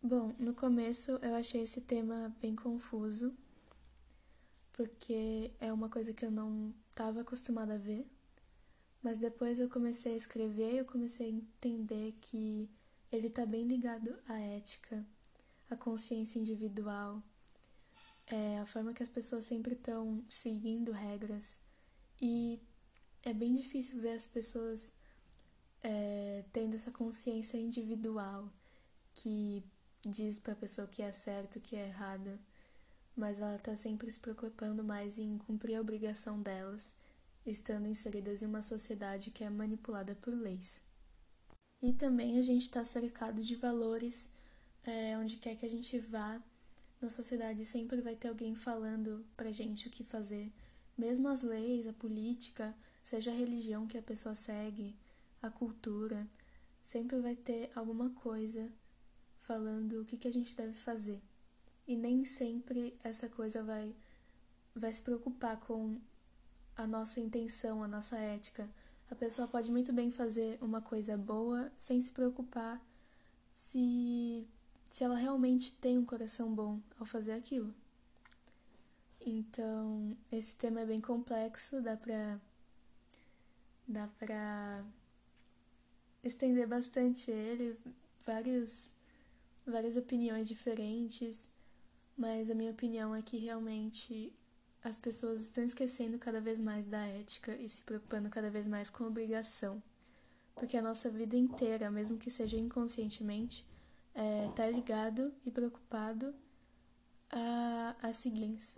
Bom, no começo eu achei esse tema bem confuso, porque é uma coisa que eu não estava acostumada a ver. Mas depois eu comecei a escrever e eu comecei a entender que ele está bem ligado à ética, à consciência individual, é, a forma que as pessoas sempre estão seguindo regras. E é bem difícil ver as pessoas é, tendo essa consciência individual que diz para a pessoa que é certo, que é errado, mas ela está sempre se preocupando mais em cumprir a obrigação delas, estando inseridas em uma sociedade que é manipulada por leis. E também a gente está cercado de valores é, onde quer que a gente vá. Na sociedade sempre vai ter alguém falando pra gente o que fazer. Mesmo as leis, a política, seja a religião que a pessoa segue, a cultura, sempre vai ter alguma coisa falando o que, que a gente deve fazer. E nem sempre essa coisa vai, vai se preocupar com a nossa intenção, a nossa ética. A pessoa pode muito bem fazer uma coisa boa sem se preocupar se, se ela realmente tem um coração bom ao fazer aquilo. Então, esse tema é bem complexo, dá pra. dá pra estender bastante ele, vários várias opiniões diferentes, mas a minha opinião é que realmente as pessoas estão esquecendo cada vez mais da ética e se preocupando cada vez mais com a obrigação. Porque a nossa vida inteira, mesmo que seja inconscientemente, é, tá ligado e preocupado a, a seguintes.